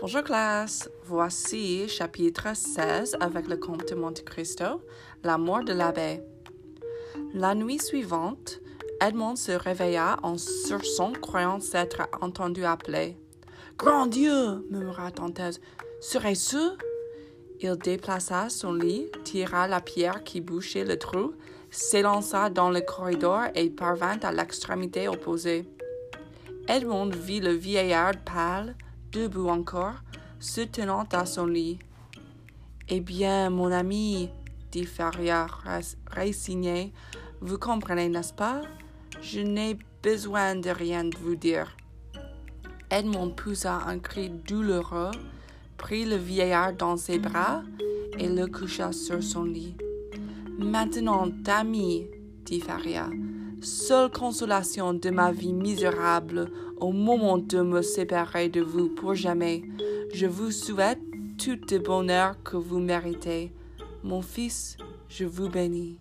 Bonjour classe, voici chapitre 16 avec le comte de Monte Cristo, la mort de l'abbé. La nuit suivante, Edmond se réveilla en sursaut croyant s'être entendu appeler. Grand Dieu murmura Dantès, serait-ce Il déplaça son lit, tira la pierre qui bouchait le trou, s'élança dans le corridor et parvint à l'extrémité opposée. Edmond vit le vieillard pâle, debout encore, se tenant à son lit. Eh bien, mon ami, dit Faria résigné, vous comprenez, n'est-ce pas? Je n'ai besoin de rien vous dire. Edmond poussa un cri douloureux, prit le vieillard dans ses bras et le coucha sur son lit. Maintenant, ami, dit Faria, seule consolation de ma vie misérable au moment de me séparer de vous pour jamais. Je vous souhaite tout le bonheur que vous méritez. Mon fils, je vous bénis.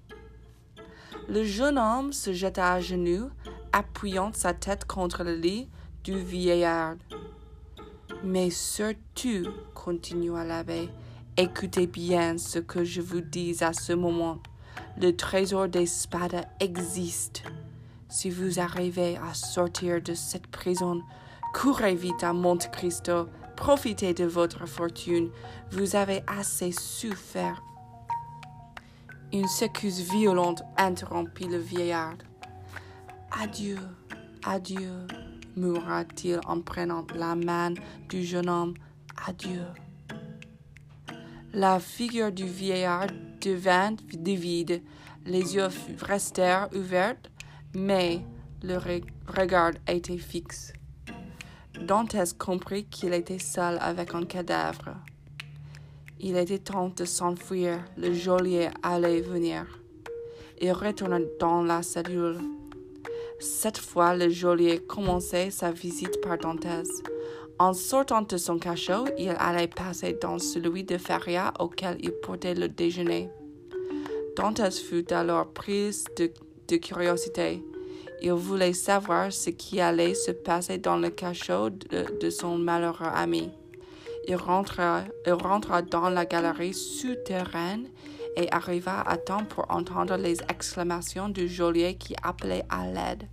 Le jeune homme se jeta à genoux, appuyant sa tête contre le lit du vieillard. Mais surtout, continua l'abbé, écoutez bien ce que je vous dis à ce moment. Le trésor des spades existe. Si vous arrivez à sortir de cette prison, courez vite à Monte Cristo, profitez de votre fortune. Vous avez assez souffert. Une secousse violente interrompit le vieillard. Adieu, adieu, murmura-t-il en prenant la main du jeune homme. Adieu. La figure du vieillard devint vide, les yeux restèrent ouverts, mais le regard était fixe. Dantès comprit qu'il était seul avec un cadavre. Il était temps de s'enfuir, le geôlier allait venir. Il retourna dans la cellule. Cette fois, le geôlier commençait sa visite par Dantès. En sortant de son cachot, il allait passer dans celui de Faria auquel il portait le déjeuner. Dantès fut alors prise de, curiosité. Il voulait savoir ce qui allait se passer dans le cachot de, son malheureux ami. Il rentra, il rentra dans la galerie souterraine et arriva à temps pour entendre les exclamations du geôlier qui appelait à l'aide.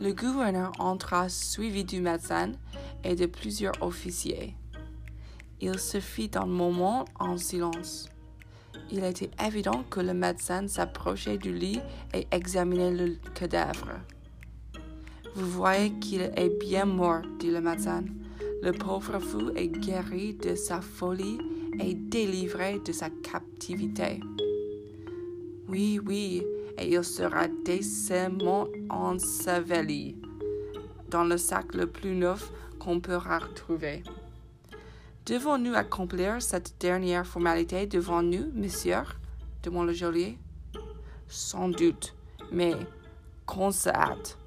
Le gouverneur entra suivi du médecin et de plusieurs officiers. Il se fit un moment en silence. Il était évident que le médecin s'approchait du lit et examinait le cadavre. Vous voyez qu'il est bien mort, dit le médecin. Le pauvre fou est guéri de sa folie et délivré de sa captivité. Oui, oui, et il sera décemment enseveli dans le sac le plus neuf qu'on pourra retrouver. Devons-nous accomplir cette dernière formalité devant nous, monsieur? demanda le geôlier. Sans doute, mais qu'on se hâte.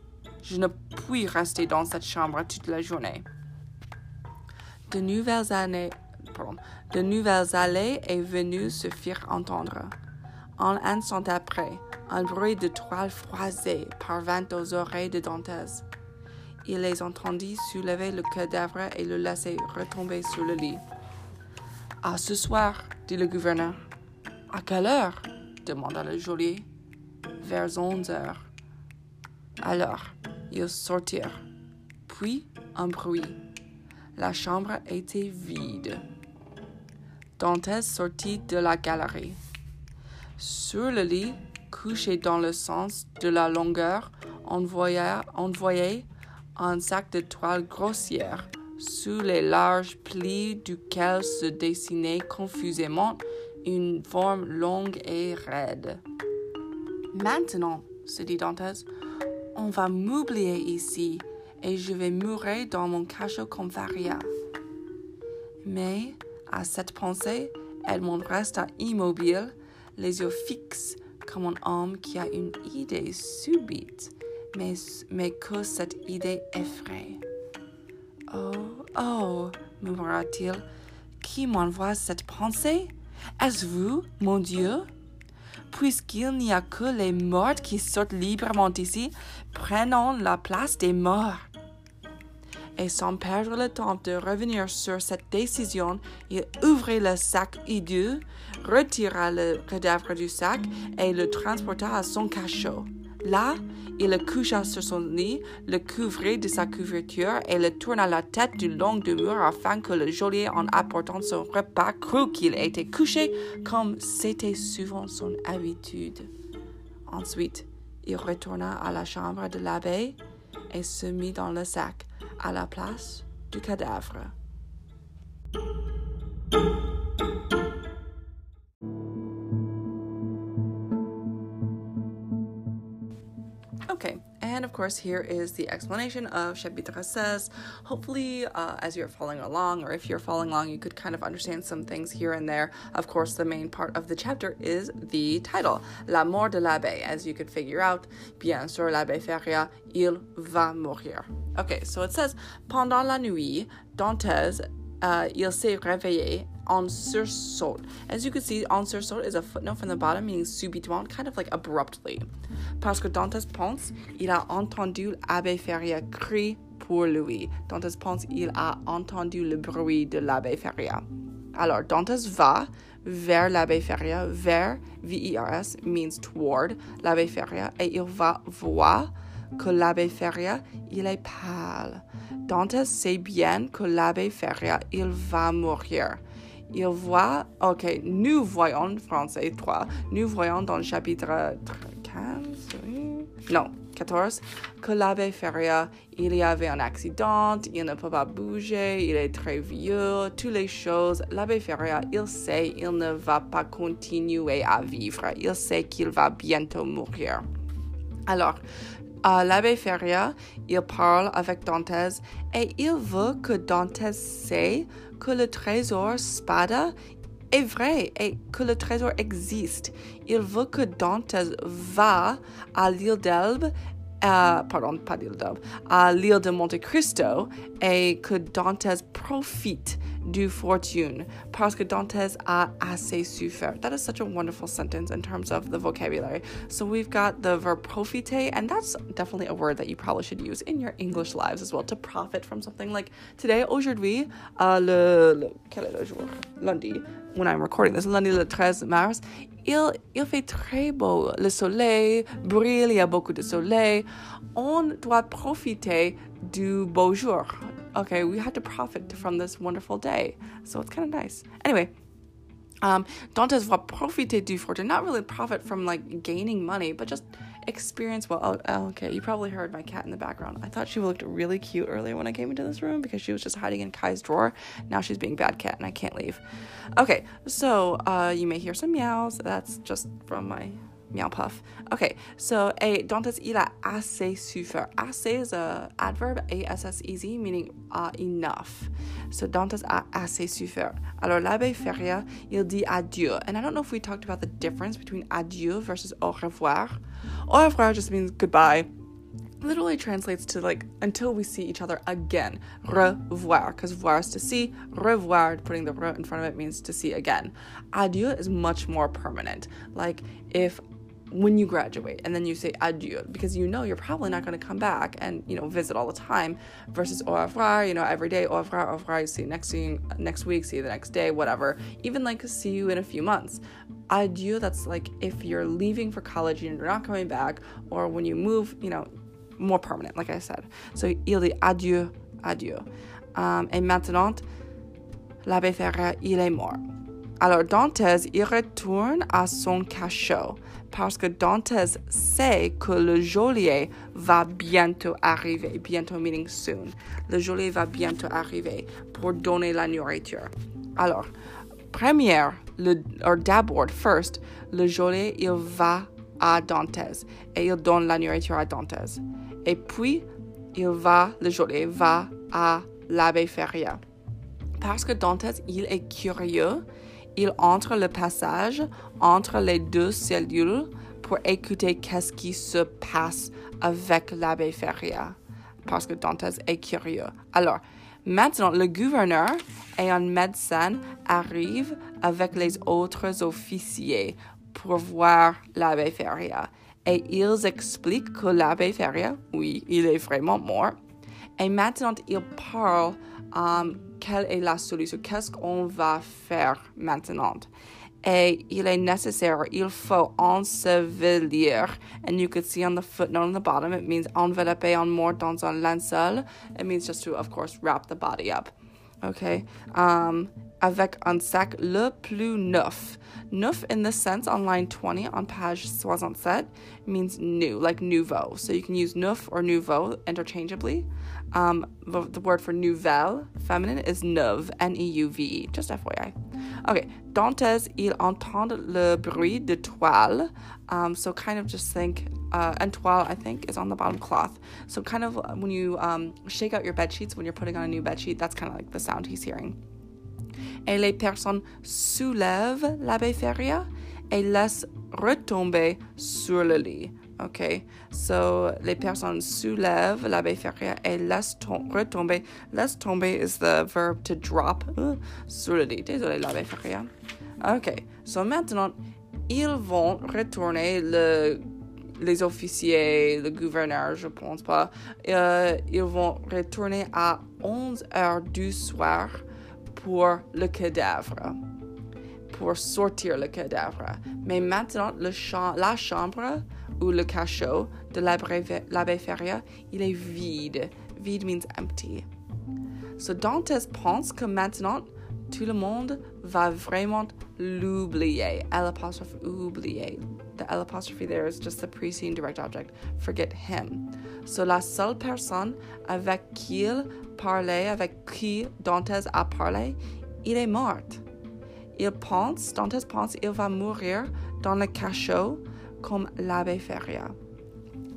Je ne puis rester dans cette chambre toute la journée. De nouvelles de nouvelles allées et venues se firent entendre. Un instant après, un bruit de toile froissée parvint aux oreilles de Dantès. Il les entendit soulever le cadavre et le laisser retomber sur le lit. À ce soir, dit le gouverneur. À quelle heure? demanda le geôlier. Vers onze heures. Alors, ils sortirent. Puis, un bruit. La chambre était vide. Dantès sortit de la galerie. Sur le lit, couché dans le sens de la longueur, on voyait, un sac de toile grossière, sous les larges plis duquel se dessinait confusément une forme longue et raide. Maintenant, se dit Dantès, on va m'oublier ici et je vais mourir dans mon cachot comme Faria. Mais, à cette pensée, Edmond resta immobile, les yeux fixes comme un homme qui a une idée subite, mais, mais que cette idée effraie. Oh, oh, murmura-t-il, qui m'envoie cette pensée? Est-ce vous, mon Dieu? Puisqu'il n'y a que les morts qui sortent librement d'ici, prenons la place des morts. Et sans perdre le temps de revenir sur cette décision, il ouvrit le sac hideux, retira le cadavre du sac et le transporta à son cachot. Là, il le coucha sur son lit, le couvrit de sa couverture et le tourna la tête du long du mur afin que le geôlier, en apportant son repas, crût qu'il était couché comme c'était souvent son habitude. Ensuite, il retourna à la chambre de l'abbé et se mit dans le sac à la place du cadavre. Course, here is the explanation of Chapitre says. Hopefully, uh, as you're following along, or if you're following along, you could kind of understand some things here and there. Of course, the main part of the chapter is the title, La mort de l'abbé. As you could figure out, bien sûr, l'abbé Feria, il va mourir. Okay, so it says, pendant la nuit, Dantes, uh, il s'est réveillé en sursaut. As you can see, en sursaut is a footnote from the bottom meaning subitement, kind of like abruptly. Parce que Dantes pense, il a entendu l'abbé Feria crier pour lui. Dantes pense, il a entendu le bruit de l'abbé Feria. Alors, Dantes va vers l'abbé Feria, vers, V-E-R-S, means toward l'abbé Feria, et il va voir que l'abbé Feria, il est pâle. Dantes sait bien que l'abbé Feria, il va mourir il voit, ok, nous voyons, français 3, nous voyons dans le chapitre 15, non, 14, que l'abbé Feria, il y avait un accident, il ne peut pas bouger, il est très vieux, toutes les choses. L'abbé Feria, il sait, il ne va pas continuer à vivre, il sait qu'il va bientôt mourir. Alors, euh, l'abbé Feria, il parle avec Dantes et il veut que Dantes sait que le trésor Spada est vrai et que le trésor existe. Il veut que Dantes va à l'île d'Elbe euh, pardon, pas l'île d'Elbe, à l'île de Monte Cristo et que Dantes profite du fortune parce que Dantes a assez souffert. That is such a wonderful sentence in terms of the vocabulary. So we've got the verb profiter, and that's definitely a word that you probably should use in your English lives as well to profit from something like today, aujourd'hui, uh, le, le, quel est le jour? Lundi, when I'm recording this, lundi le 13 mars, il, il fait très beau. Le soleil brille, il y a beaucoup de soleil. On doit profiter du beau jour. Okay, we had to profit from this wonderful day. So it's kind of nice. Anyway, um, Dantes va profiter du fortune. Not really profit from like gaining money, but just experience well. Oh, oh, okay, you probably heard my cat in the background. I thought she looked really cute earlier when I came into this room because she was just hiding in Kai's drawer. Now she's being bad cat and I can't leave. Okay, so uh, you may hear some meows. That's just from my meow puff. Okay, so a Dantes il a assez souffert. Assez is a adverb, A-S-S-E-Z, meaning uh, enough. So Dantes a assez souffert. Alors l'abbé Feria, il dit adieu. And I don't know if we talked about the difference between adieu versus au revoir. Au revoir just means goodbye. Literally translates to like until we see each other again. Revoir, because voir is to see. Revoir, putting the re in front of it means to see again. Adieu is much more permanent. Like if when you graduate and then you say adieu because you know you're probably not going to come back and you know visit all the time versus au revoir you know every day au revoir au revoir you see you next week next week see you the next day whatever. Even like see you in a few months. Adieu that's like if you're leaving for college and you're not coming back or when you move you know more permanent like i said. So il dit adieu adieu. Um, et maintenant l'abbé Ferrer il est mort alors Dantes il retourne à son cachot parce que Dantes sait que le geôlier va bientôt arriver, bientôt meaning soon. Le geôlier va bientôt arriver pour donner la nourriture. Alors, première, le, d'abord, first, le geôlier, il va à Dantes et il donne la nourriture à Dantes. Et puis, il va, le geôlier va à l'abbé Feria. Parce que Dantes, il est curieux, il entre le passage entre les deux cellules pour écouter qu'est-ce qui se passe avec l'abbé Feria, parce que Dantes est curieux. Alors, maintenant, le gouverneur et un médecin arrivent avec les autres officiers pour voir l'abbé Feria. Et ils expliquent que l'abbé Feria, oui, il est vraiment mort. Et maintenant, il parle um, quelle est la solution, qu'est-ce qu'on va faire maintenant. Et il est nécessaire, il faut ensevelir. And you could see on the footnote on the bottom, it means envelopper en mort dans un linceul. It means just to, of course, wrap the body up. Okay? Um, avec un sac le plus neuf. Neuf in this sense on line 20 on page 67 means new, like nouveau. So you can use neuf or nouveau interchangeably. Um, the, the, word for nouvelle, feminine, is neuve, N-E-U-V-E, just FYI. Okay, Dantes, il entend le bruit de toile. Um, so kind of just think, uh, and toile, I think, is on the bottom cloth. So kind of when you um, shake out your bed sheets when you're putting on a new bed sheet, that's kind of like the sound he's hearing. Et les personnes soulèvent l'abbé Feria et laissent retomber sur le lit. OK? So, les personnes soulèvent l'abbé Feria et laissent retomber. Laisse tomber is the verb to drop uh, sur le lit. Désolé, l'abbé Feria. OK. So, maintenant, ils vont retourner le les officiers, le gouverneur, je pense pas, euh, ils vont retourner à 11 heures du soir pour le cadavre, pour sortir le cadavre. Mais maintenant, la chambre ou le cachot de l'abbé Feria, il est vide. Vide means empty. So Dantes pense que maintenant, tout le monde va vraiment l'oublier. L apostrophe oublier. The L apostrophe there is just the preceding direct object. Forget him. So la seule personne avec qui il parlait, avec qui Dantes a parlé, il est mort. Il pense, Dantes pense, il va mourir dans le cachot comme l'abbé Feria.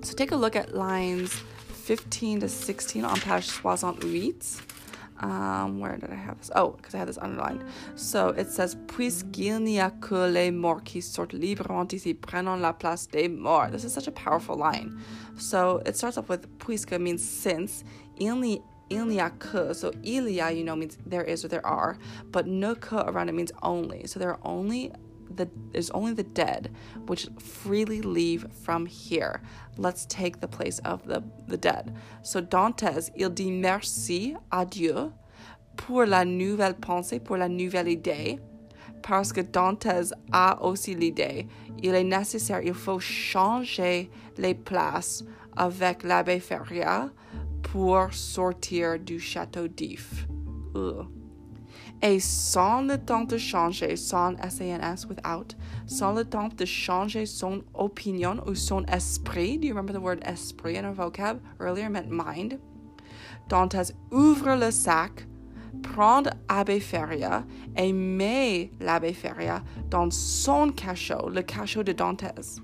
So take a look at lines 15 to 16 on page 68. Um, where did I have this? Oh, because I had this underlined. So it says, Puisqu'il n'y a que les morts qui sortent librement ici, prenant la place des morts. This is such a powerful line. So it starts off with puisque means since, il n'y, il n'y a que. So il y a, you know, means there is or there are, but ne que around it means only. So there are only the there's only the dead which freely leave from here. Let's take the place of the, the dead. So Dantes, il dit merci à Dieu pour la nouvelle pensée, pour la nouvelle idée. Parce que Dantes a aussi l'idée. Il est nécessaire, il faut changer les places avec l'abbé Feria pour sortir du château d'If. Et sans le temps de changer, sans S-A-N-S, without, sans le temps de changer son opinion ou son esprit, do you remember the word esprit in our vocab? Earlier meant mind. Dantes ouvre le sac, prend Abbé Feria et met l'abbé Feria dans son cachot, le cachot de Dantes.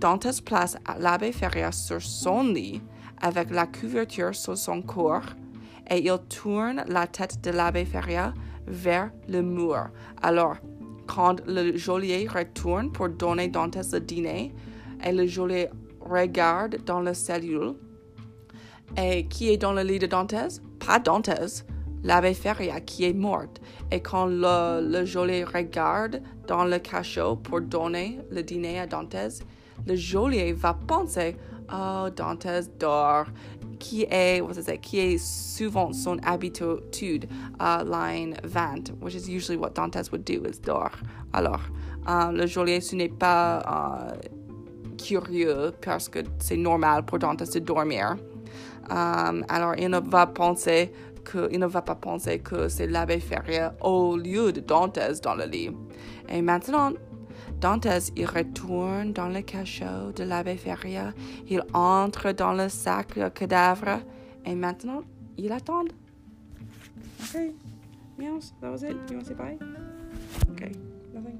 Dantes place l'abbé Feria sur son lit avec la couverture sur son corps et il tourne la tête de l'abbé Feria vers le mur. Alors, quand le geôlier retourne pour donner Dantes le dîner, et le geôlier regarde dans la cellule, et qui est dans le lit de Dantes? Pas Dantes, l'abbé Feria qui est morte. Et quand le, geôlier regarde dans le cachot pour donner le dîner à Dantes, le geôlier va penser Oh, Dantes dort qui est, what is it, qui est souvent son habitude, uh, line 20, which is usually what Dantes would do, is dort. Alors, uh, le geôlier, ce n'est pas uh, curieux parce que c'est normal pour Dantes de dormir. Um, alors, il ne va penser que, il ne va pas penser que c'est l'abbé Feria au lieu de Dantes dans le lit. Et maintenant, Dantès y retourne dans le cachot de l'abbé Feria. Il entre dans le sac de cadavre. Et maintenant, il attend. Okay. Meows. That was it. You want to say bye? Okay. Nothing.